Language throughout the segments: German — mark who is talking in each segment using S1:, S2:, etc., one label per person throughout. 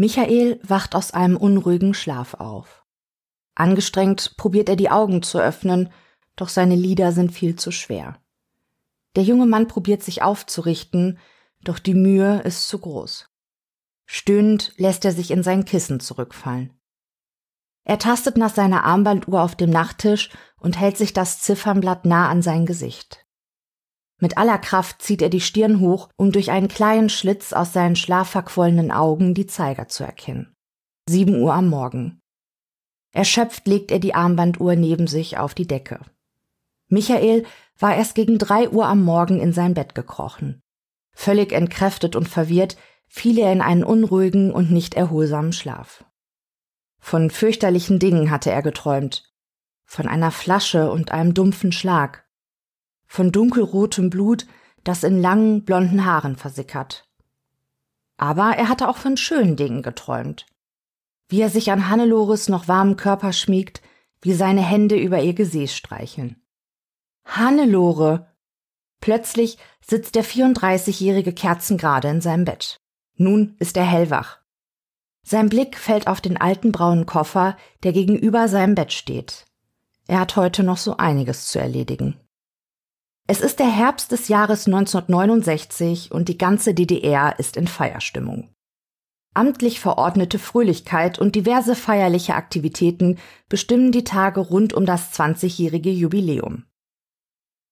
S1: Michael wacht aus einem unruhigen Schlaf auf. Angestrengt probiert er die Augen zu öffnen, doch seine Lider sind viel zu schwer. Der junge Mann probiert sich aufzurichten, doch die Mühe ist zu groß. Stöhnend lässt er sich in sein Kissen zurückfallen. Er tastet nach seiner Armbanduhr auf dem Nachttisch und hält sich das Ziffernblatt nah an sein Gesicht. Mit aller Kraft zieht er die Stirn hoch, um durch einen kleinen Schlitz aus seinen schlafverquollenen Augen die Zeiger zu erkennen. Sieben Uhr am Morgen. Erschöpft legt er die Armbanduhr neben sich auf die Decke. Michael war erst gegen drei Uhr am Morgen in sein Bett gekrochen. Völlig entkräftet und verwirrt fiel er in einen unruhigen und nicht erholsamen Schlaf. Von fürchterlichen Dingen hatte er geträumt. Von einer Flasche und einem dumpfen Schlag. Von dunkelrotem Blut, das in langen, blonden Haaren versickert. Aber er hatte auch von schönen Dingen geträumt. Wie er sich an Hannelores noch warmen Körper schmiegt, wie seine Hände über ihr Gesäß streicheln. Hannelore! Plötzlich sitzt der 34-jährige kerzengerade in seinem Bett. Nun ist er hellwach. Sein Blick fällt auf den alten braunen Koffer, der gegenüber seinem Bett steht. Er hat heute noch so einiges zu erledigen. Es ist der Herbst des Jahres 1969 und die ganze DDR ist in Feierstimmung. Amtlich verordnete Fröhlichkeit und diverse feierliche Aktivitäten bestimmen die Tage rund um das 20-jährige Jubiläum.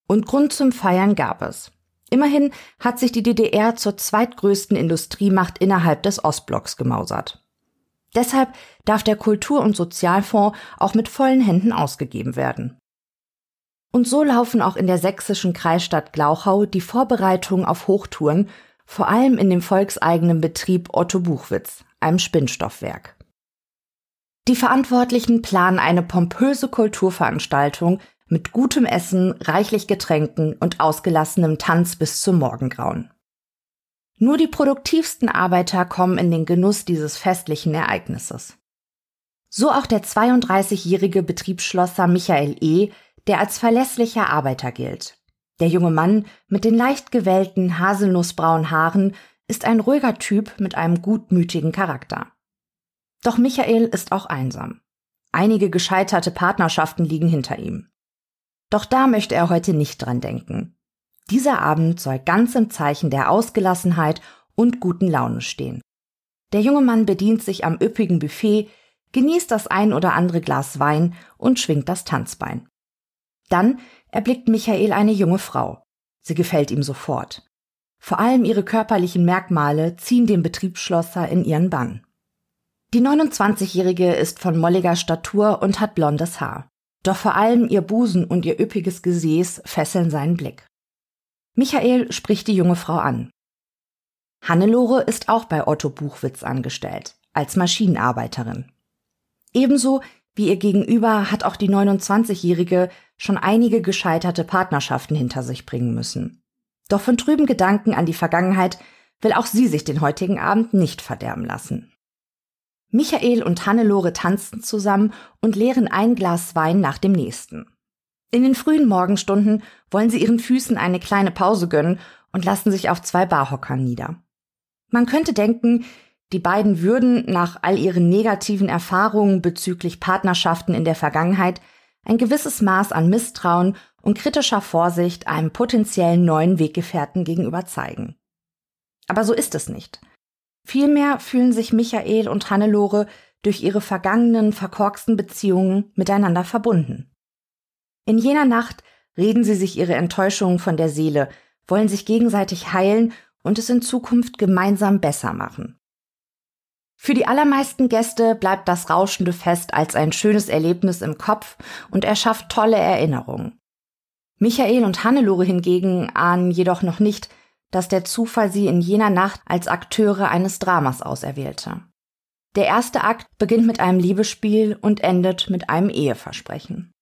S1: Und Grund zum Feiern gab es. Immerhin hat sich die DDR zur zweitgrößten Industriemacht innerhalb des Ostblocks gemausert. Deshalb darf der Kultur- und Sozialfonds auch mit vollen Händen ausgegeben werden. Und so laufen auch in der sächsischen Kreisstadt Glauchau die Vorbereitungen auf Hochtouren, vor allem in dem volkseigenen Betrieb Otto Buchwitz, einem Spinnstoffwerk. Die Verantwortlichen planen eine pompöse Kulturveranstaltung mit gutem Essen, reichlich Getränken und ausgelassenem Tanz bis zum Morgengrauen. Nur die produktivsten Arbeiter kommen in den Genuss dieses festlichen Ereignisses. So auch der 32-jährige Betriebsschlosser Michael E., der als verlässlicher Arbeiter gilt. Der junge Mann mit den leicht gewellten haselnussbraunen Haaren ist ein ruhiger Typ mit einem gutmütigen Charakter. Doch Michael ist auch einsam. Einige gescheiterte Partnerschaften liegen hinter ihm. Doch da möchte er heute nicht dran denken. Dieser Abend soll ganz im Zeichen der Ausgelassenheit und guten Laune stehen. Der junge Mann bedient sich am üppigen Buffet, genießt das ein oder andere Glas Wein und schwingt das Tanzbein. Dann erblickt Michael eine junge Frau. Sie gefällt ihm sofort. Vor allem ihre körperlichen Merkmale ziehen den Betriebsschlosser in ihren Bann. Die 29-Jährige ist von molliger Statur und hat blondes Haar. Doch vor allem ihr Busen und ihr üppiges Gesäß fesseln seinen Blick. Michael spricht die junge Frau an. Hannelore ist auch bei Otto Buchwitz angestellt, als Maschinenarbeiterin. Ebenso wie ihr Gegenüber hat auch die 29-Jährige schon einige gescheiterte Partnerschaften hinter sich bringen müssen. Doch von trüben Gedanken an die Vergangenheit will auch sie sich den heutigen Abend nicht verderben lassen. Michael und Hannelore tanzen zusammen und leeren ein Glas Wein nach dem nächsten. In den frühen Morgenstunden wollen sie ihren Füßen eine kleine Pause gönnen und lassen sich auf zwei Barhockern nieder. Man könnte denken, die beiden würden nach all ihren negativen Erfahrungen bezüglich Partnerschaften in der Vergangenheit ein gewisses Maß an Misstrauen und kritischer Vorsicht einem potenziellen neuen Weggefährten gegenüber zeigen. Aber so ist es nicht. Vielmehr fühlen sich Michael und Hannelore durch ihre vergangenen, verkorksten Beziehungen miteinander verbunden. In jener Nacht reden sie sich ihre Enttäuschungen von der Seele, wollen sich gegenseitig heilen und es in Zukunft gemeinsam besser machen. Für die allermeisten Gäste bleibt das rauschende Fest als ein schönes Erlebnis im Kopf und erschafft tolle Erinnerungen. Michael und Hannelore hingegen ahnen jedoch noch nicht, dass der Zufall sie in jener Nacht als Akteure eines Dramas auserwählte. Der erste Akt beginnt mit einem Liebesspiel und endet mit einem Eheversprechen.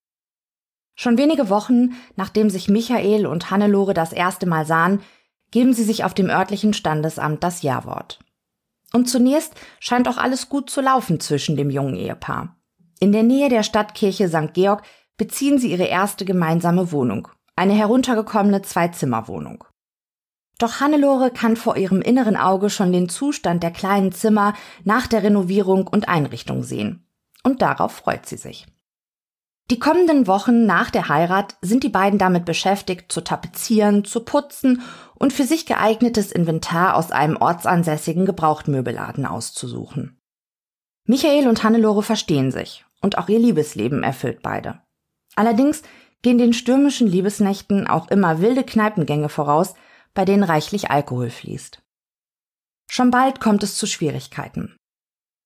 S1: Schon wenige Wochen, nachdem sich Michael und Hannelore das erste Mal sahen, geben sie sich auf dem örtlichen Standesamt das Ja-Wort. Und zunächst scheint auch alles gut zu laufen zwischen dem jungen Ehepaar. In der Nähe der Stadtkirche St. Georg beziehen sie ihre erste gemeinsame Wohnung, eine heruntergekommene Zwei-Zimmer-Wohnung. Doch Hannelore kann vor ihrem inneren Auge schon den Zustand der kleinen Zimmer nach der Renovierung und Einrichtung sehen. Und darauf freut sie sich. Die kommenden Wochen nach der Heirat sind die beiden damit beschäftigt, zu tapezieren, zu putzen und für sich geeignetes Inventar aus einem ortsansässigen Gebrauchtmöbelladen auszusuchen. Michael und Hannelore verstehen sich und auch ihr Liebesleben erfüllt beide. Allerdings gehen den stürmischen Liebesnächten auch immer wilde Kneipengänge voraus, bei denen reichlich Alkohol fließt. Schon bald kommt es zu Schwierigkeiten.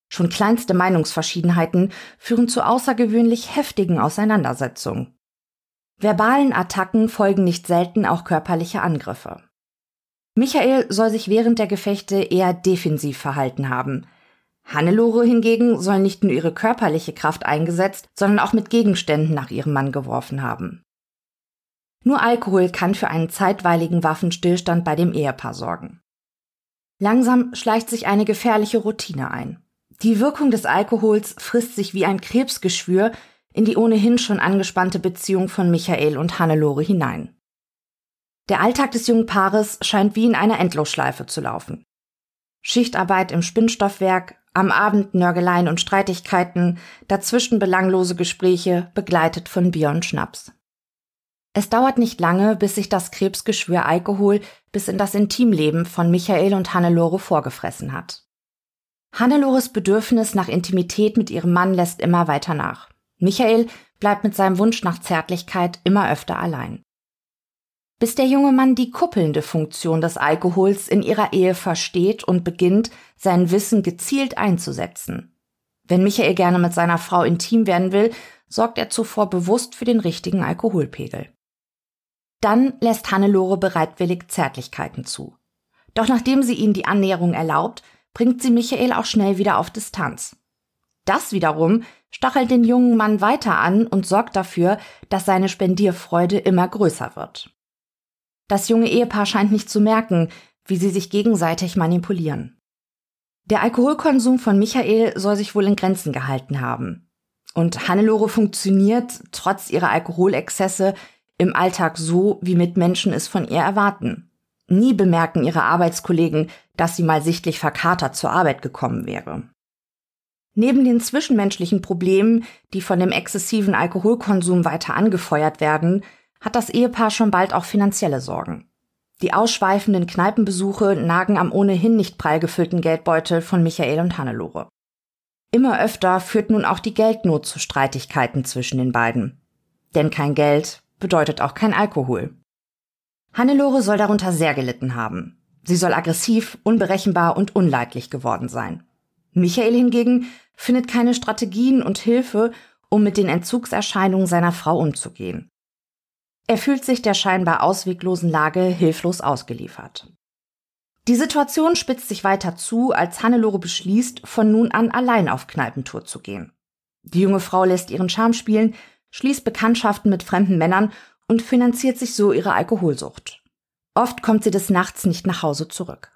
S1: Schon kleinste Meinungsverschiedenheiten führen zu außergewöhnlich heftigen Auseinandersetzungen. Verbalen Attacken folgen nicht selten auch körperliche Angriffe. Michael soll sich während der Gefechte eher defensiv verhalten haben. Hannelore hingegen soll nicht nur ihre körperliche Kraft eingesetzt, sondern auch mit Gegenständen nach ihrem Mann geworfen haben. Nur Alkohol kann für einen zeitweiligen Waffenstillstand bei dem Ehepaar sorgen. Langsam schleicht sich eine gefährliche Routine ein. Die Wirkung des Alkohols frisst sich wie ein Krebsgeschwür in die ohnehin schon angespannte Beziehung von Michael und Hannelore hinein. Der Alltag des jungen Paares scheint wie in einer Endlosschleife zu laufen. Schichtarbeit im Spinnstoffwerk, am Abend Nörgeleien und Streitigkeiten, dazwischen belanglose Gespräche, begleitet von Bier und Schnaps. Es dauert nicht lange, bis sich das Krebsgeschwür Alkohol bis in das Intimleben von Michael und Hannelore vorgefressen hat. Hannelores Bedürfnis nach Intimität mit ihrem Mann lässt immer weiter nach. Michael bleibt mit seinem Wunsch nach Zärtlichkeit immer öfter allein. Bis der junge Mann die kuppelnde Funktion des Alkohols in ihrer Ehe versteht und beginnt, sein Wissen gezielt einzusetzen. Wenn Michael gerne mit seiner Frau intim werden will, sorgt er zuvor bewusst für den richtigen Alkoholpegel. Dann lässt Hannelore bereitwillig Zärtlichkeiten zu. Doch nachdem sie ihnen die Annäherung erlaubt, bringt sie Michael auch schnell wieder auf Distanz. Das wiederum stachelt den jungen Mann weiter an und sorgt dafür, dass seine Spendierfreude immer größer wird. Das junge Ehepaar scheint nicht zu merken, wie sie sich gegenseitig manipulieren. Der Alkoholkonsum von Michael soll sich wohl in Grenzen gehalten haben. Und Hannelore funktioniert, trotz ihrer Alkoholexzesse, im Alltag so, wie Mitmenschen es von ihr erwarten. Nie bemerken ihre Arbeitskollegen, dass sie mal sichtlich verkatert zur Arbeit gekommen wäre. Neben den zwischenmenschlichen Problemen, die von dem exzessiven Alkoholkonsum weiter angefeuert werden, hat das Ehepaar schon bald auch finanzielle Sorgen. Die ausschweifenden Kneipenbesuche nagen am ohnehin nicht prall gefüllten Geldbeutel von Michael und Hannelore. Immer öfter führt nun auch die Geldnot zu Streitigkeiten zwischen den beiden. Denn kein Geld bedeutet auch kein Alkohol. Hannelore soll darunter sehr gelitten haben. Sie soll aggressiv, unberechenbar und unleidlich geworden sein. Michael hingegen findet keine Strategien und Hilfe, um mit den Entzugserscheinungen seiner Frau umzugehen. Er fühlt sich der scheinbar ausweglosen Lage hilflos ausgeliefert. Die Situation spitzt sich weiter zu, als Hannelore beschließt, von nun an allein auf Kneipentour zu gehen. Die junge Frau lässt ihren Charme spielen, schließt Bekanntschaften mit fremden Männern und finanziert sich so ihre Alkoholsucht. Oft kommt sie des Nachts nicht nach Hause zurück.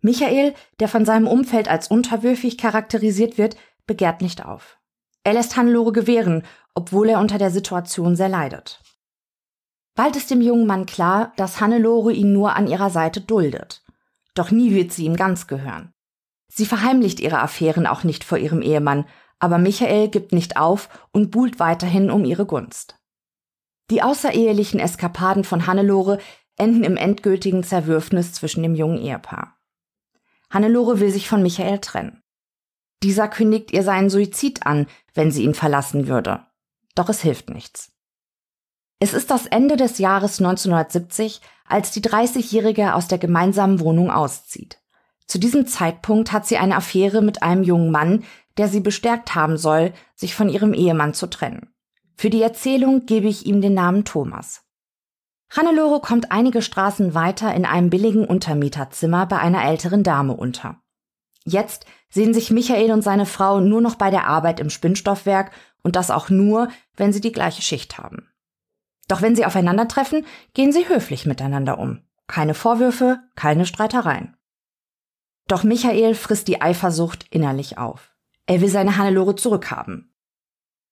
S1: Michael, der von seinem Umfeld als unterwürfig charakterisiert wird, begehrt nicht auf. Er lässt Hannelore gewähren, obwohl er unter der Situation sehr leidet. Bald ist dem jungen Mann klar, dass Hannelore ihn nur an ihrer Seite duldet. Doch nie wird sie ihm ganz gehören. Sie verheimlicht ihre Affären auch nicht vor ihrem Ehemann, aber Michael gibt nicht auf und buhlt weiterhin um ihre Gunst. Die außerehelichen Eskapaden von Hannelore enden im endgültigen Zerwürfnis zwischen dem jungen Ehepaar. Hannelore will sich von Michael trennen. Dieser kündigt ihr seinen Suizid an, wenn sie ihn verlassen würde. Doch es hilft nichts. Es ist das Ende des Jahres 1970, als die 30-Jährige aus der gemeinsamen Wohnung auszieht. Zu diesem Zeitpunkt hat sie eine Affäre mit einem jungen Mann, der sie bestärkt haben soll, sich von ihrem Ehemann zu trennen. Für die Erzählung gebe ich ihm den Namen Thomas. Hannelore kommt einige Straßen weiter in einem billigen Untermieterzimmer bei einer älteren Dame unter. Jetzt sehen sich Michael und seine Frau nur noch bei der Arbeit im Spinnstoffwerk und das auch nur, wenn sie die gleiche Schicht haben. Doch wenn sie aufeinandertreffen, gehen sie höflich miteinander um. Keine Vorwürfe, keine Streitereien. Doch Michael frisst die Eifersucht innerlich auf. Er will seine Hannelore zurückhaben.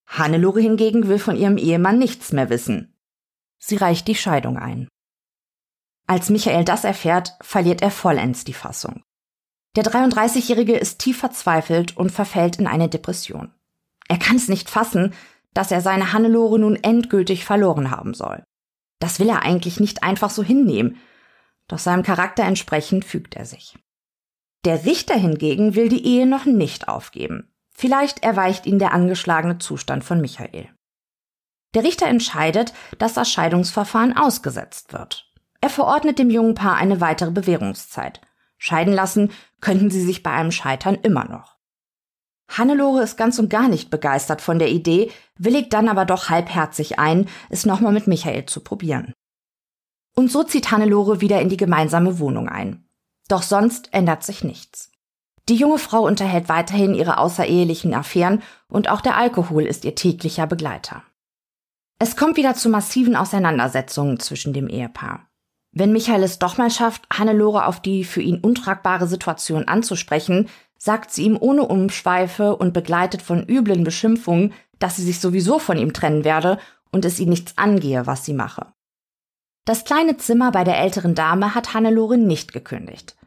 S1: Hannelore hingegen will von ihrem Ehemann nichts mehr wissen. Sie reicht die Scheidung ein. Als Michael das erfährt, verliert er vollends die Fassung. Der 33-Jährige ist tief verzweifelt und verfällt in eine Depression. Er kann es nicht fassen, dass er seine Hannelore nun endgültig verloren haben soll. Das will er eigentlich nicht einfach so hinnehmen, doch seinem Charakter entsprechend fügt er sich. Der Richter hingegen will die Ehe noch nicht aufgeben. Vielleicht erweicht ihn der angeschlagene Zustand von Michael. Der Richter entscheidet, dass das Scheidungsverfahren ausgesetzt wird. Er verordnet dem jungen Paar eine weitere Bewährungszeit. Scheiden lassen könnten sie sich bei einem Scheitern immer noch. Hannelore ist ganz und gar nicht begeistert von der Idee, willigt dann aber doch halbherzig ein, es nochmal mit Michael zu probieren. Und so zieht Hannelore wieder in die gemeinsame Wohnung ein. Doch sonst ändert sich nichts. Die junge Frau unterhält weiterhin ihre außerehelichen Affären und auch der Alkohol ist ihr täglicher Begleiter. Es kommt wieder zu massiven Auseinandersetzungen zwischen dem Ehepaar. Wenn Michael es doch mal schafft, Hannelore auf die für ihn untragbare Situation anzusprechen, sagt sie ihm ohne Umschweife und begleitet von üblen Beschimpfungen, dass sie sich sowieso von ihm trennen werde und es ihn nichts angehe, was sie mache. Das kleine Zimmer bei der älteren Dame hat Hannelore nicht gekündigt.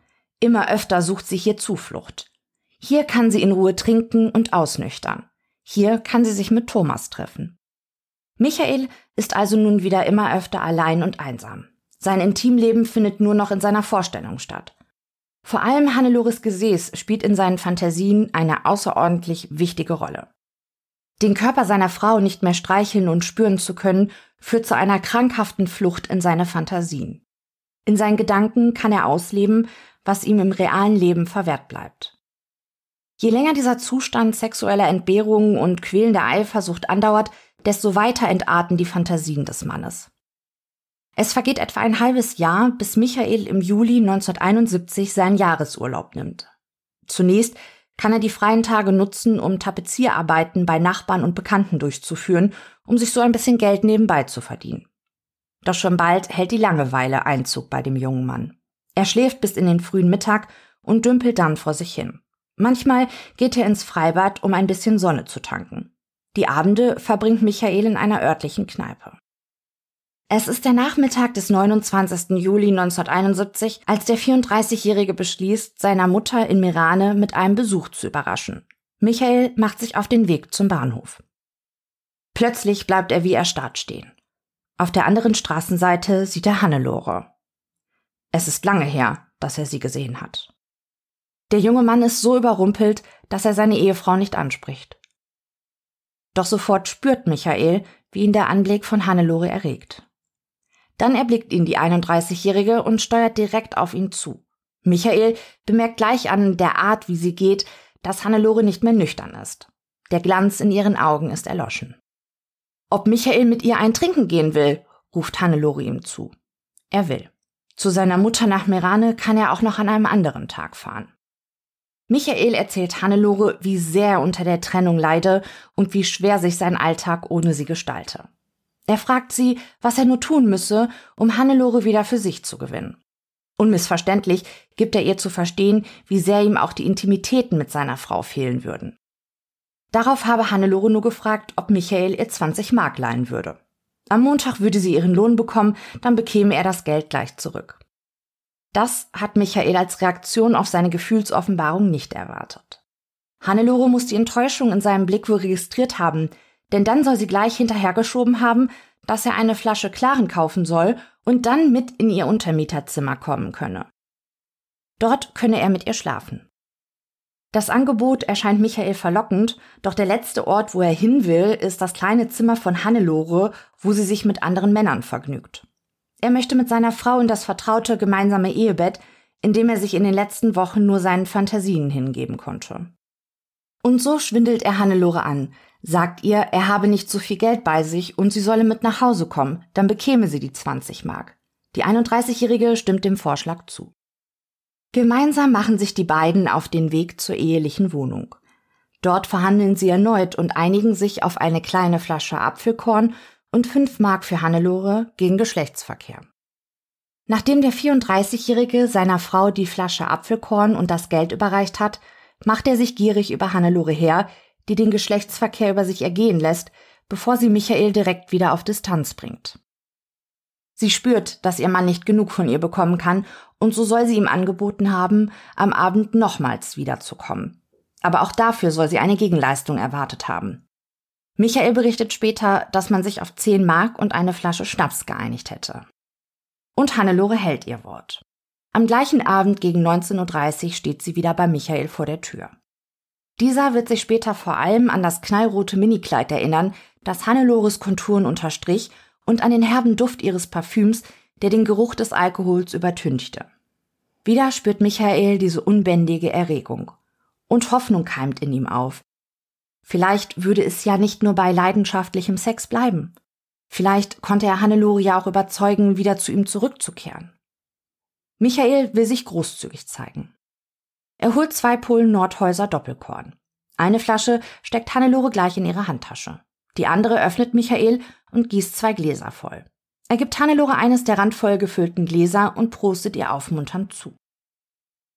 S1: Immer öfter sucht sie hier Zuflucht. Hier kann sie in Ruhe trinken und ausnüchtern. Hier kann sie sich mit Thomas treffen. Michael ist also nun wieder immer öfter allein und einsam. Sein Intimleben findet nur noch in seiner Vorstellung statt. Vor allem Hannelores Gesäß spielt in seinen Fantasien eine außerordentlich wichtige Rolle. Den Körper seiner Frau nicht mehr streicheln und spüren zu können, führt zu einer krankhaften Flucht in seine Fantasien. In seinen Gedanken kann er ausleben, was ihm im realen Leben verwehrt bleibt. Je länger dieser Zustand sexueller Entbehrungen und quälender Eifersucht andauert, desto weiter entarten die Fantasien des Mannes. Es vergeht etwa ein halbes Jahr, bis Michael im Juli 1971 seinen Jahresurlaub nimmt. Zunächst kann er die freien Tage nutzen, um Tapezierarbeiten bei Nachbarn und Bekannten durchzuführen, um sich so ein bisschen Geld nebenbei zu verdienen. Doch schon bald hält die Langeweile Einzug bei dem jungen Mann. Er schläft bis in den frühen Mittag und dümpelt dann vor sich hin. Manchmal geht er ins Freibad, um ein bisschen Sonne zu tanken. Die Abende verbringt Michael in einer örtlichen Kneipe. Es ist der Nachmittag des 29. Juli 1971, als der 34-Jährige beschließt, seiner Mutter in Mirane mit einem Besuch zu überraschen. Michael macht sich auf den Weg zum Bahnhof. Plötzlich bleibt er wie erstarrt stehen. Auf der anderen Straßenseite sieht er Hannelore. Es ist lange her, dass er sie gesehen hat. Der junge Mann ist so überrumpelt, dass er seine Ehefrau nicht anspricht. Doch sofort spürt Michael, wie ihn der Anblick von Hannelore erregt. Dann erblickt ihn die 31-Jährige und steuert direkt auf ihn zu. Michael bemerkt gleich an der Art, wie sie geht, dass Hannelore nicht mehr nüchtern ist. Der Glanz in ihren Augen ist erloschen. Ob Michael mit ihr ein Trinken gehen will, ruft Hannelore ihm zu. Er will. Zu seiner Mutter nach Merane kann er auch noch an einem anderen Tag fahren. Michael erzählt Hannelore, wie sehr er unter der Trennung leide und wie schwer sich sein Alltag ohne sie gestalte. Er fragt sie, was er nur tun müsse, um Hannelore wieder für sich zu gewinnen. Unmissverständlich gibt er ihr zu verstehen, wie sehr ihm auch die Intimitäten mit seiner Frau fehlen würden. Darauf habe Hannelore nur gefragt, ob Michael ihr 20 Mark leihen würde. Am Montag würde sie ihren Lohn bekommen, dann bekäme er das Geld gleich zurück. Das hat Michael als Reaktion auf seine Gefühlsoffenbarung nicht erwartet. Hannelore muss die Enttäuschung in seinem Blick wohl registriert haben, denn dann soll sie gleich hinterhergeschoben haben, dass er eine Flasche Klaren kaufen soll und dann mit in ihr Untermieterzimmer kommen könne. Dort könne er mit ihr schlafen. Das Angebot erscheint Michael verlockend, doch der letzte Ort, wo er hin will, ist das kleine Zimmer von Hannelore, wo sie sich mit anderen Männern vergnügt. Er möchte mit seiner Frau in das vertraute gemeinsame Ehebett, in dem er sich in den letzten Wochen nur seinen Fantasien hingeben konnte. Und so schwindelt er Hannelore an, sagt ihr, er habe nicht so viel Geld bei sich und sie solle mit nach Hause kommen, dann bekäme sie die 20 Mark. Die 31-Jährige stimmt dem Vorschlag zu. Gemeinsam machen sich die beiden auf den Weg zur ehelichen Wohnung. Dort verhandeln sie erneut und einigen sich auf eine kleine Flasche Apfelkorn und 5 Mark für Hannelore gegen Geschlechtsverkehr. Nachdem der 34-Jährige seiner Frau die Flasche Apfelkorn und das Geld überreicht hat, macht er sich gierig über Hannelore her, die den Geschlechtsverkehr über sich ergehen lässt, bevor sie Michael direkt wieder auf Distanz bringt. Sie spürt, dass ihr Mann nicht genug von ihr bekommen kann, und so soll sie ihm angeboten haben, am Abend nochmals wiederzukommen. Aber auch dafür soll sie eine Gegenleistung erwartet haben. Michael berichtet später, dass man sich auf 10 Mark und eine Flasche Schnaps geeinigt hätte. Und Hannelore hält ihr Wort. Am gleichen Abend gegen 19.30 Uhr steht sie wieder bei Michael vor der Tür. Dieser wird sich später vor allem an das knallrote Minikleid erinnern, das Hannelores Konturen unterstrich und an den herben Duft ihres Parfüms, der den Geruch des Alkohols übertünchte. Wieder spürt Michael diese unbändige Erregung. Und Hoffnung keimt in ihm auf. Vielleicht würde es ja nicht nur bei leidenschaftlichem Sex bleiben. Vielleicht konnte er Hannelore ja auch überzeugen, wieder zu ihm zurückzukehren. Michael will sich großzügig zeigen. Er holt zwei Pullen Nordhäuser Doppelkorn. Eine Flasche steckt Hannelore gleich in ihre Handtasche. Die andere öffnet Michael und gießt zwei Gläser voll. Er gibt Hannelore eines der randvoll gefüllten Gläser und prostet ihr aufmunternd zu.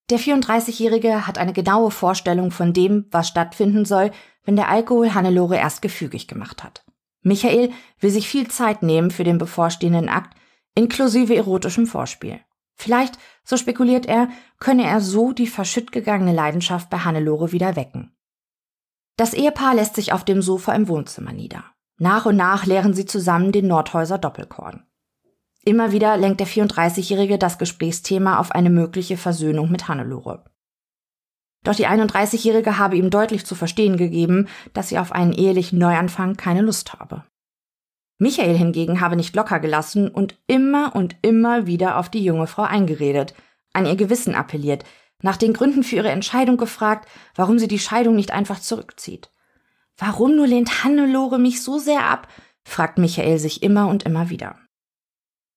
S1: Der 34-Jährige hat eine genaue Vorstellung von dem, was stattfinden soll, wenn der Alkohol Hannelore erst gefügig gemacht hat. Michael will sich viel Zeit nehmen für den bevorstehenden Akt, inklusive erotischem Vorspiel. Vielleicht, so spekuliert er, könne er so die verschütt gegangene Leidenschaft bei Hannelore wieder wecken. Das Ehepaar lässt sich auf dem Sofa im Wohnzimmer nieder. Nach und nach leeren sie zusammen den Nordhäuser Doppelkorn. Immer wieder lenkt der 34-Jährige das Gesprächsthema auf eine mögliche Versöhnung mit Hannelore. Doch die 31-Jährige habe ihm deutlich zu verstehen gegeben, dass sie auf einen ehelichen Neuanfang keine Lust habe. Michael hingegen habe nicht locker gelassen und immer und immer wieder auf die junge Frau eingeredet, an ihr Gewissen appelliert, nach den Gründen für ihre Entscheidung gefragt, warum sie die Scheidung nicht einfach zurückzieht. Warum nur lehnt Hannelore mich so sehr ab? fragt Michael sich immer und immer wieder.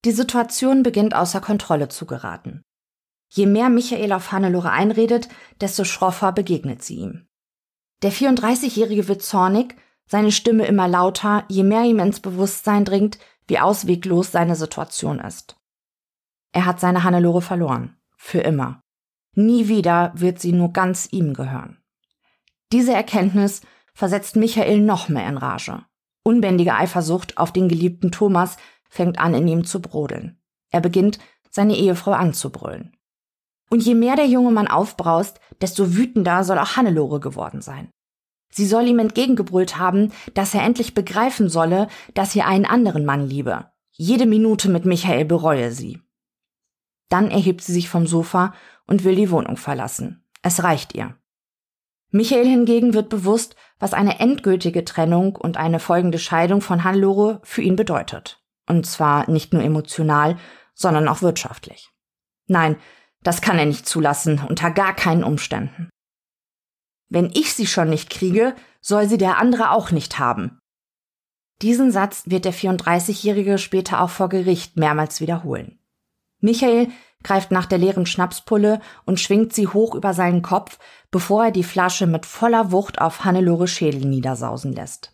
S1: Die Situation beginnt außer Kontrolle zu geraten. Je mehr Michael auf Hannelore einredet, desto schroffer begegnet sie ihm. Der 34-Jährige wird zornig, seine Stimme immer lauter, je mehr ihm ins Bewusstsein dringt, wie ausweglos seine Situation ist. Er hat seine Hannelore verloren. Für immer. Nie wieder wird sie nur ganz ihm gehören. Diese Erkenntnis versetzt Michael noch mehr in Rage. Unbändige Eifersucht auf den geliebten Thomas fängt an in ihm zu brodeln. Er beginnt, seine Ehefrau anzubrüllen. Und je mehr der junge Mann aufbraust, desto wütender soll auch Hannelore geworden sein. Sie soll ihm entgegengebrüllt haben, dass er endlich begreifen solle, dass sie einen anderen Mann liebe. Jede Minute mit Michael bereue sie. Dann erhebt sie sich vom Sofa und will die Wohnung verlassen. Es reicht ihr. Michael hingegen wird bewusst, was eine endgültige Trennung und eine folgende Scheidung von Hannelore für ihn bedeutet. Und zwar nicht nur emotional, sondern auch wirtschaftlich. Nein, das kann er nicht zulassen, unter gar keinen Umständen. Wenn ich sie schon nicht kriege, soll sie der andere auch nicht haben. Diesen Satz wird der 34-Jährige später auch vor Gericht mehrmals wiederholen. Michael greift nach der leeren Schnapspulle und schwingt sie hoch über seinen Kopf, bevor er die Flasche mit voller Wucht auf Hannelore Schädel niedersausen lässt.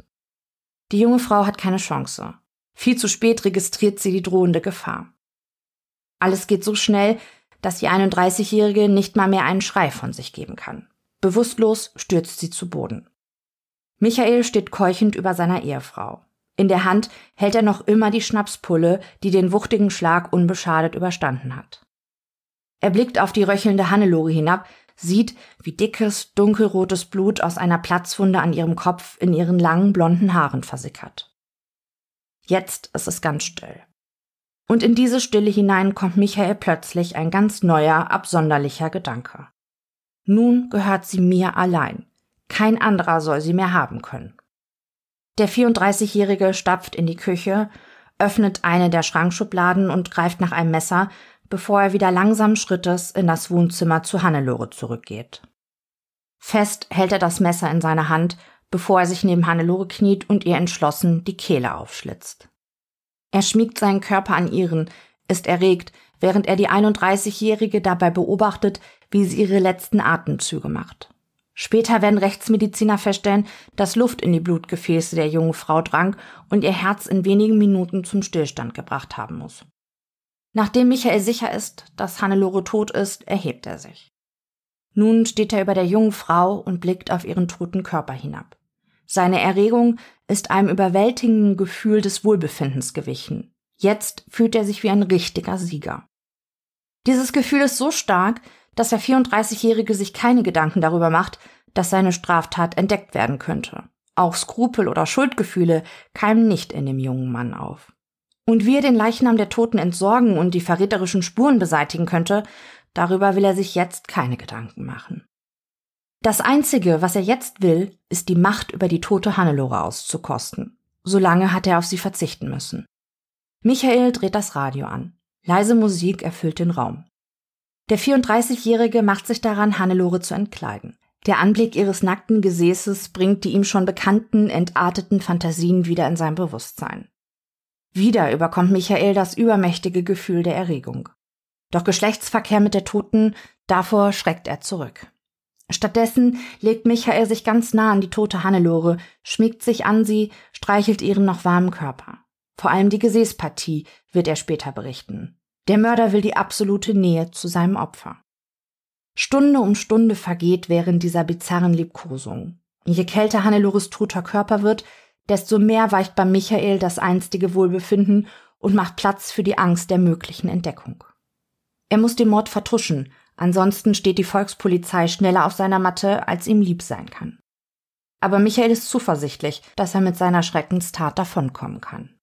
S1: Die junge Frau hat keine Chance. Viel zu spät registriert sie die drohende Gefahr. Alles geht so schnell, dass die 31-Jährige nicht mal mehr einen Schrei von sich geben kann. Bewusstlos stürzt sie zu Boden. Michael steht keuchend über seiner Ehefrau. In der Hand hält er noch immer die Schnapspulle, die den wuchtigen Schlag unbeschadet überstanden hat. Er blickt auf die röchelnde Hannelore hinab, sieht, wie dickes, dunkelrotes Blut aus einer Platzwunde an ihrem Kopf in ihren langen blonden Haaren versickert. Jetzt ist es ganz still. Und in diese Stille hinein kommt Michael plötzlich ein ganz neuer, absonderlicher Gedanke. Nun gehört sie mir allein. Kein anderer soll sie mehr haben können. Der 34-Jährige stapft in die Küche, öffnet eine der Schrankschubladen und greift nach einem Messer, bevor er wieder langsam Schrittes in das Wohnzimmer zu Hannelore zurückgeht. Fest hält er das Messer in seiner Hand, bevor er sich neben Hannelore kniet und ihr entschlossen die Kehle aufschlitzt. Er schmiegt seinen Körper an ihren, ist erregt, während er die 31-Jährige dabei beobachtet, wie sie ihre letzten Atemzüge macht. Später werden Rechtsmediziner feststellen, dass Luft in die Blutgefäße der jungen Frau drang und ihr Herz in wenigen Minuten zum Stillstand gebracht haben muss. Nachdem Michael sicher ist, dass Hannelore tot ist, erhebt er sich. Nun steht er über der jungen Frau und blickt auf ihren toten Körper hinab. Seine Erregung ist einem überwältigenden Gefühl des Wohlbefindens gewichen. Jetzt fühlt er sich wie ein richtiger Sieger. Dieses Gefühl ist so stark, dass der 34-Jährige sich keine Gedanken darüber macht, dass seine Straftat entdeckt werden könnte. Auch Skrupel oder Schuldgefühle keimen nicht in dem jungen Mann auf. Und wie er den Leichnam der Toten entsorgen und die verräterischen Spuren beseitigen könnte, darüber will er sich jetzt keine Gedanken machen. Das Einzige, was er jetzt will, ist die Macht über die tote Hannelore auszukosten. Solange hat er auf sie verzichten müssen. Michael dreht das Radio an. Leise Musik erfüllt den Raum. Der 34-Jährige macht sich daran, Hannelore zu entkleiden. Der Anblick ihres nackten Gesäßes bringt die ihm schon bekannten, entarteten Fantasien wieder in sein Bewusstsein. Wieder überkommt Michael das übermächtige Gefühl der Erregung. Doch Geschlechtsverkehr mit der Toten, davor schreckt er zurück. Stattdessen legt Michael sich ganz nah an die tote Hannelore, schmiegt sich an sie, streichelt ihren noch warmen Körper. Vor allem die Gesäßpartie wird er später berichten. Der Mörder will die absolute Nähe zu seinem Opfer. Stunde um Stunde vergeht während dieser bizarren Liebkosung. Je kälter Hannelores toter Körper wird, desto mehr weicht bei Michael das einstige Wohlbefinden und macht Platz für die Angst der möglichen Entdeckung. Er muss den Mord vertuschen, ansonsten steht die Volkspolizei schneller auf seiner Matte, als ihm lieb sein kann. Aber Michael ist zuversichtlich, dass er mit seiner Schreckenstat davonkommen kann.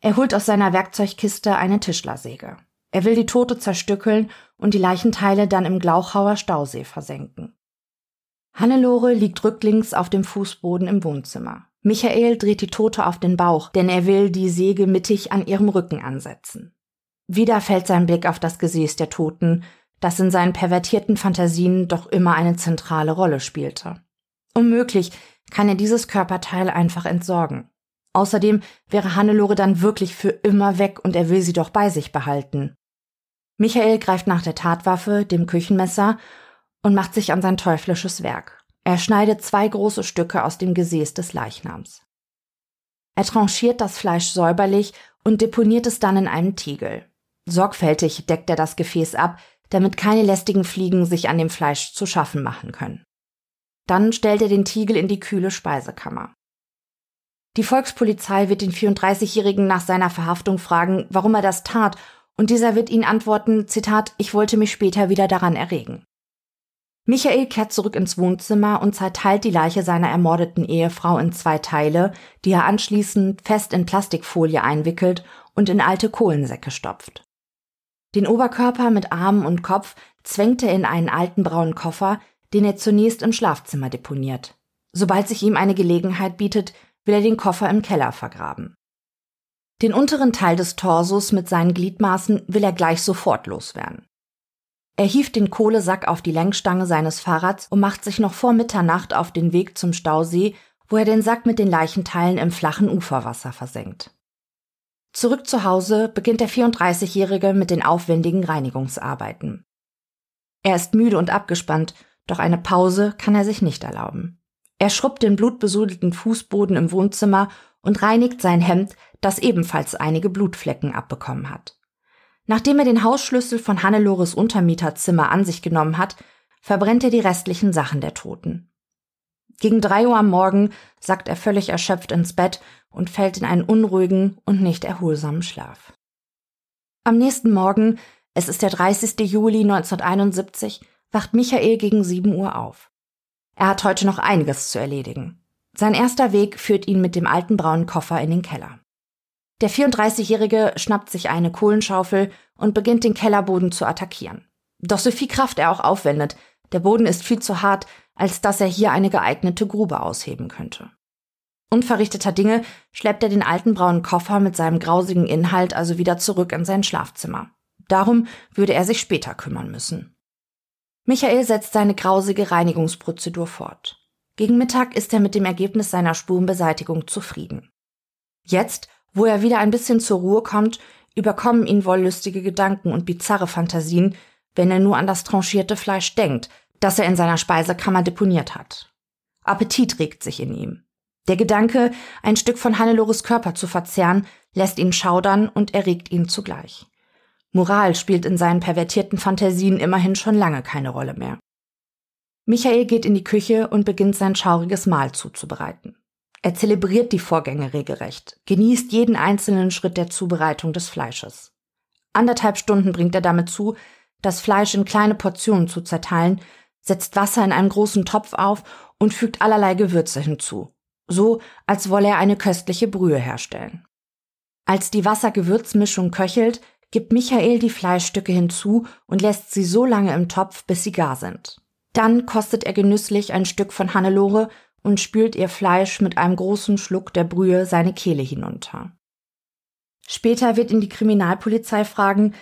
S1: Er holt aus seiner Werkzeugkiste eine Tischlersäge. Er will die Tote zerstückeln und die Leichenteile dann im Glauchauer Stausee versenken. Hannelore liegt rücklings auf dem Fußboden im Wohnzimmer. Michael dreht die Tote auf den Bauch, denn er will die Säge mittig an ihrem Rücken ansetzen. Wieder fällt sein Blick auf das Gesäß der Toten, das in seinen pervertierten Fantasien doch immer eine zentrale Rolle spielte. Unmöglich kann er dieses Körperteil einfach entsorgen. Außerdem wäre Hannelore dann wirklich für immer weg und er will sie doch bei sich behalten. Michael greift nach der Tatwaffe, dem Küchenmesser, und macht sich an sein teuflisches Werk. Er schneidet zwei große Stücke aus dem Gesäß des Leichnams. Er tranchiert das Fleisch säuberlich und deponiert es dann in einen Tiegel. Sorgfältig deckt er das Gefäß ab, damit keine lästigen Fliegen sich an dem Fleisch zu schaffen machen können. Dann stellt er den Tiegel in die kühle Speisekammer. Die Volkspolizei wird den 34-Jährigen nach seiner Verhaftung fragen, warum er das tat und dieser wird ihnen antworten, Zitat, ich wollte mich später wieder daran erregen. Michael kehrt zurück ins Wohnzimmer und zerteilt die Leiche seiner ermordeten Ehefrau in zwei Teile, die er anschließend fest in Plastikfolie einwickelt und in alte Kohlensäcke stopft. Den Oberkörper mit Armen und Kopf zwängt er in einen alten braunen Koffer, den er zunächst im Schlafzimmer deponiert. Sobald sich ihm eine Gelegenheit bietet, will er den Koffer im Keller vergraben. Den unteren Teil des Torsos mit seinen Gliedmaßen will er gleich sofort loswerden. Er hieft den Kohlesack auf die Lenkstange seines Fahrrads und macht sich noch vor Mitternacht auf den Weg zum Stausee, wo er den Sack mit den Leichenteilen im flachen Uferwasser versenkt. Zurück zu Hause beginnt der 34-Jährige mit den aufwendigen Reinigungsarbeiten. Er ist müde und abgespannt, doch eine Pause kann er sich nicht erlauben. Er schrubbt den blutbesudelten Fußboden im Wohnzimmer und reinigt sein Hemd, das ebenfalls einige Blutflecken abbekommen hat. Nachdem er den Hausschlüssel von Hannelores Untermieterzimmer an sich genommen hat, verbrennt er die restlichen Sachen der Toten. Gegen drei Uhr am Morgen sackt er völlig erschöpft ins Bett und fällt in einen unruhigen und nicht erholsamen Schlaf. Am nächsten Morgen, es ist der 30. Juli 1971, wacht Michael gegen sieben Uhr auf. Er hat heute noch einiges zu erledigen. Sein erster Weg führt ihn mit dem alten braunen Koffer in den Keller. Der 34-Jährige schnappt sich eine Kohlenschaufel und beginnt den Kellerboden zu attackieren. Doch so viel Kraft er auch aufwendet, der Boden ist viel zu hart, als dass er hier eine geeignete Grube ausheben könnte. Unverrichteter Dinge schleppt er den alten braunen Koffer mit seinem grausigen Inhalt also wieder zurück in sein Schlafzimmer. Darum würde er sich später kümmern müssen. Michael setzt seine grausige Reinigungsprozedur fort. Gegen Mittag ist er mit dem Ergebnis seiner Spurenbeseitigung zufrieden. Jetzt, wo er wieder ein bisschen zur Ruhe kommt, überkommen ihn wollüstige Gedanken und bizarre Fantasien, wenn er nur an das tranchierte Fleisch denkt, das er in seiner Speisekammer deponiert hat. Appetit regt sich in ihm. Der Gedanke, ein Stück von Hannelores Körper zu verzehren, lässt ihn schaudern und erregt ihn zugleich. Moral spielt in seinen pervertierten Fantasien immerhin schon lange keine Rolle mehr. Michael geht in die Küche und beginnt sein schauriges Mahl zuzubereiten. Er zelebriert die Vorgänge regelrecht, genießt jeden einzelnen Schritt der Zubereitung des Fleisches. Anderthalb Stunden bringt er damit zu, das Fleisch in kleine Portionen zu zerteilen, setzt Wasser in einen großen Topf auf und fügt allerlei Gewürze hinzu, so als wolle er eine köstliche Brühe herstellen. Als die Wasser-Gewürzmischung köchelt, gibt Michael die Fleischstücke hinzu und lässt sie so lange im Topf, bis sie gar sind. Dann kostet er genüsslich ein Stück von Hannelore und spült ihr Fleisch mit einem großen Schluck der Brühe seine Kehle hinunter. Später wird ihn die Kriminalpolizei fragen,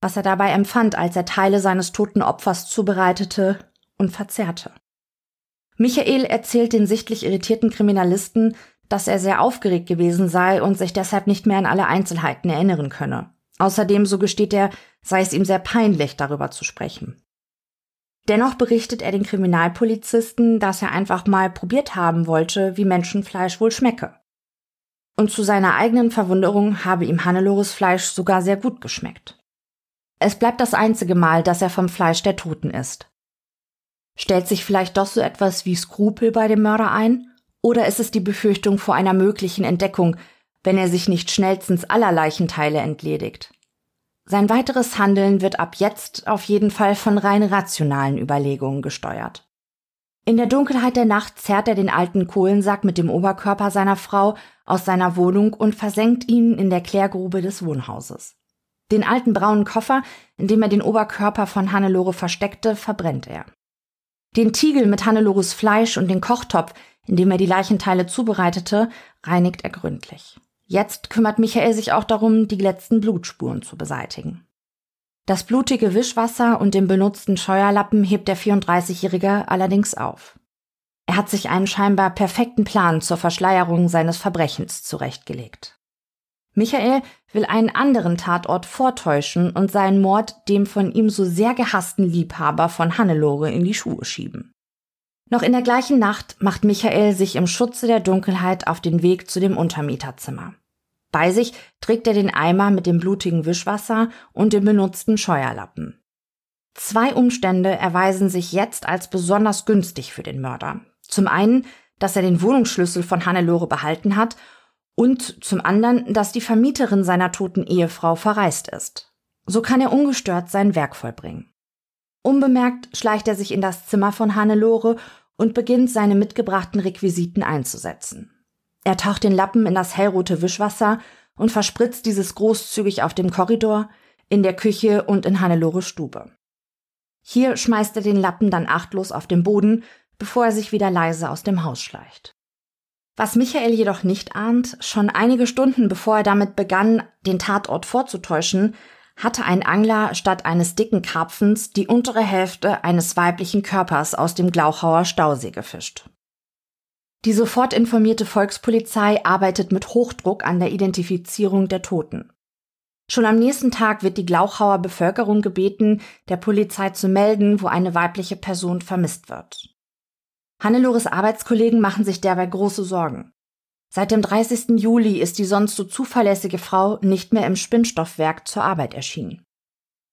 S1: was er dabei empfand, als er Teile seines toten Opfers zubereitete und verzehrte. Michael erzählt den sichtlich irritierten Kriminalisten, dass er sehr aufgeregt gewesen sei und sich deshalb nicht mehr an alle Einzelheiten erinnern könne. Außerdem, so gesteht er, sei es ihm sehr peinlich, darüber zu sprechen. Dennoch berichtet er den Kriminalpolizisten, dass er einfach mal probiert haben wollte, wie Menschenfleisch wohl schmecke. Und zu seiner eigenen Verwunderung habe ihm Hannelores Fleisch sogar sehr gut geschmeckt. Es bleibt das einzige Mal, dass er vom Fleisch der Toten isst. Stellt sich vielleicht doch so etwas wie Skrupel bei dem Mörder ein? Oder ist es die Befürchtung vor einer möglichen Entdeckung, wenn er sich nicht schnellstens aller Leichenteile entledigt? Sein weiteres Handeln wird ab jetzt auf jeden Fall von rein rationalen Überlegungen gesteuert. In der Dunkelheit der Nacht zerrt er den alten Kohlensack mit dem Oberkörper seiner Frau aus seiner Wohnung und versenkt ihn in der Klärgrube des Wohnhauses. Den alten braunen Koffer, in dem er den Oberkörper von Hannelore versteckte, verbrennt er. Den Tiegel mit Hannelores Fleisch und den Kochtopf, in dem er die Leichenteile zubereitete, reinigt er gründlich. Jetzt kümmert Michael sich auch darum, die letzten Blutspuren zu beseitigen. Das blutige Wischwasser und den benutzten Scheuerlappen hebt der 34-Jährige allerdings auf. Er hat sich einen scheinbar perfekten Plan zur Verschleierung seines Verbrechens zurechtgelegt. Michael will einen anderen Tatort vortäuschen und seinen Mord dem von ihm so sehr gehassten Liebhaber von Hannelore in die Schuhe schieben. Noch in der gleichen Nacht macht Michael sich im Schutze der Dunkelheit auf den Weg zu dem Untermieterzimmer. Bei sich trägt er den Eimer mit dem blutigen Wischwasser und dem benutzten Scheuerlappen. Zwei Umstände erweisen sich jetzt als besonders günstig für den Mörder. Zum einen, dass er den Wohnungsschlüssel von Hannelore behalten hat und zum anderen, dass die Vermieterin seiner toten Ehefrau verreist ist. So kann er ungestört sein Werk vollbringen. Unbemerkt schleicht er sich in das Zimmer von Hannelore und beginnt seine mitgebrachten Requisiten einzusetzen. Er taucht den Lappen in das hellrote Wischwasser und verspritzt dieses großzügig auf dem Korridor, in der Küche und in Hannelores Stube. Hier schmeißt er den Lappen dann achtlos auf den Boden, bevor er sich wieder leise aus dem Haus schleicht. Was Michael jedoch nicht ahnt, schon einige Stunden bevor er damit begann, den Tatort vorzutäuschen, hatte ein Angler statt eines dicken Karpfens die untere Hälfte eines weiblichen Körpers aus dem Glauchauer Stausee gefischt. Die sofort informierte Volkspolizei arbeitet mit Hochdruck an der Identifizierung der Toten. Schon am nächsten Tag wird die Glauchauer Bevölkerung gebeten, der Polizei zu melden, wo eine weibliche Person vermisst wird. Hannelores Arbeitskollegen machen sich derweil große Sorgen. Seit dem 30. Juli ist die sonst so zuverlässige Frau nicht mehr im Spinnstoffwerk zur Arbeit erschienen.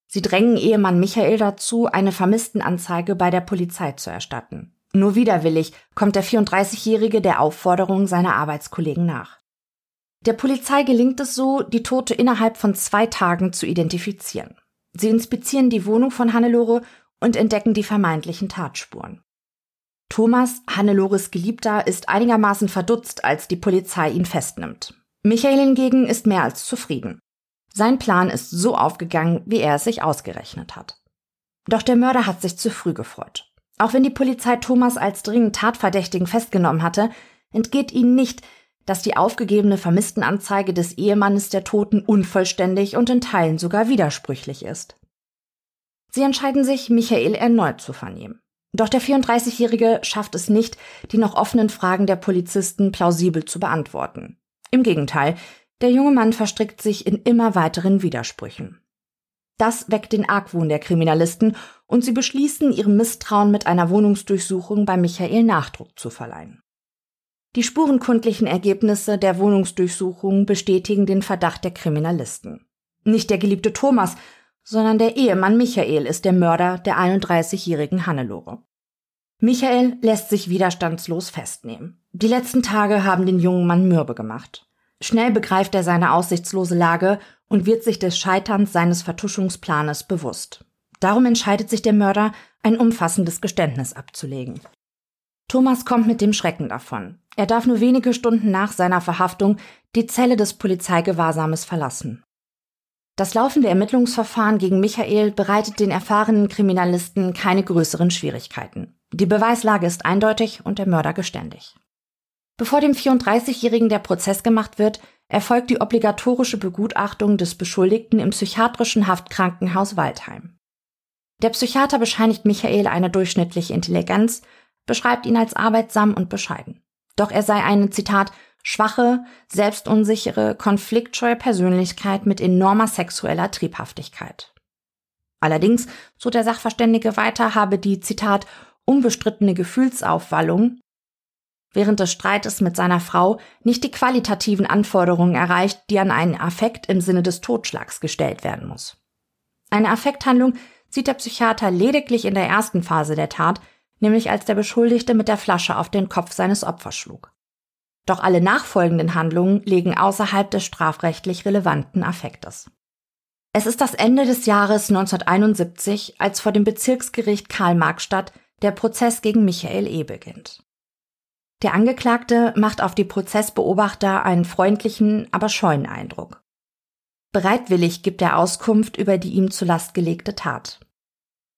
S1: Sie drängen Ehemann Michael dazu, eine Vermisstenanzeige bei der Polizei zu erstatten. Nur widerwillig kommt der 34-Jährige der Aufforderung seiner Arbeitskollegen nach. Der Polizei gelingt es so, die Tote innerhalb von zwei Tagen zu identifizieren. Sie inspizieren die Wohnung von Hannelore und entdecken die vermeintlichen Tatspuren. Thomas, Hannelores Geliebter, ist einigermaßen verdutzt, als die Polizei ihn festnimmt. Michael hingegen ist mehr als zufrieden. Sein Plan ist so aufgegangen, wie er es sich ausgerechnet hat. Doch der Mörder hat sich zu früh gefreut. Auch wenn die Polizei Thomas als dringend Tatverdächtigen festgenommen hatte, entgeht ihnen nicht, dass die aufgegebene Vermisstenanzeige des Ehemannes der Toten unvollständig und in Teilen sogar widersprüchlich ist. Sie entscheiden sich, Michael erneut zu vernehmen. Doch der 34-Jährige schafft es nicht, die noch offenen Fragen der Polizisten plausibel zu beantworten. Im Gegenteil, der junge Mann verstrickt sich in immer weiteren Widersprüchen. Das weckt den Argwohn der Kriminalisten und sie beschließen, ihrem Misstrauen mit einer Wohnungsdurchsuchung bei Michael Nachdruck zu verleihen. Die spurenkundlichen Ergebnisse der Wohnungsdurchsuchung bestätigen den Verdacht der Kriminalisten. Nicht der geliebte Thomas, sondern der Ehemann Michael ist der Mörder der 31-jährigen Hannelore. Michael lässt sich widerstandslos festnehmen. Die letzten Tage haben den jungen Mann mürbe gemacht. Schnell begreift er seine aussichtslose Lage und wird sich des Scheiterns seines Vertuschungsplanes bewusst. Darum entscheidet sich der Mörder, ein umfassendes Geständnis abzulegen. Thomas kommt mit dem Schrecken davon. Er darf nur wenige Stunden nach seiner Verhaftung die Zelle des Polizeigewahrsams verlassen. Das laufende Ermittlungsverfahren gegen Michael bereitet den erfahrenen Kriminalisten keine größeren Schwierigkeiten. Die Beweislage ist eindeutig und der Mörder geständig. Bevor dem 34-Jährigen der Prozess gemacht wird, erfolgt die obligatorische Begutachtung des Beschuldigten im psychiatrischen Haftkrankenhaus Waldheim. Der Psychiater bescheinigt Michael eine durchschnittliche Intelligenz, beschreibt ihn als arbeitsam und bescheiden. Doch er sei eine, Zitat, schwache, selbstunsichere, konfliktscheue Persönlichkeit mit enormer sexueller Triebhaftigkeit. Allerdings, so der Sachverständige weiter, habe die, Zitat, unbestrittene Gefühlsaufwallung während des Streites mit seiner Frau nicht die qualitativen Anforderungen erreicht, die an einen Affekt im Sinne des Totschlags gestellt werden muss. Eine Affekthandlung sieht der Psychiater lediglich in der ersten Phase der Tat, nämlich als der Beschuldigte mit der Flasche auf den Kopf seines Opfers schlug. Doch alle nachfolgenden Handlungen liegen außerhalb des strafrechtlich relevanten Affektes. Es ist das Ende des Jahres 1971, als vor dem Bezirksgericht Karl-Marx-Stadt der Prozess gegen Michael E. beginnt. Der Angeklagte macht auf die Prozessbeobachter einen freundlichen, aber scheuen Eindruck. Bereitwillig gibt er Auskunft über die ihm zur Last gelegte Tat.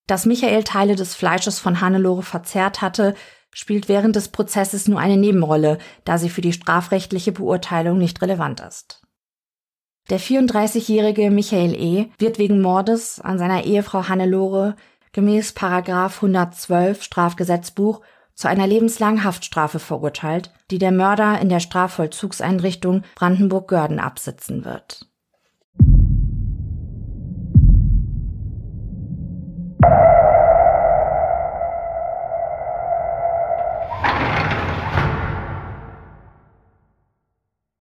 S1: Dass Michael Teile des Fleisches von Hannelore verzehrt hatte, spielt während des Prozesses nur eine Nebenrolle, da sie für die strafrechtliche Beurteilung nicht relevant ist. Der 34-jährige Michael E. wird wegen Mordes an seiner Ehefrau Hannelore gemäß Paragraf 112 Strafgesetzbuch zu einer lebenslangen Haftstrafe verurteilt, die der Mörder in der Strafvollzugseinrichtung Brandenburg-Görden absitzen wird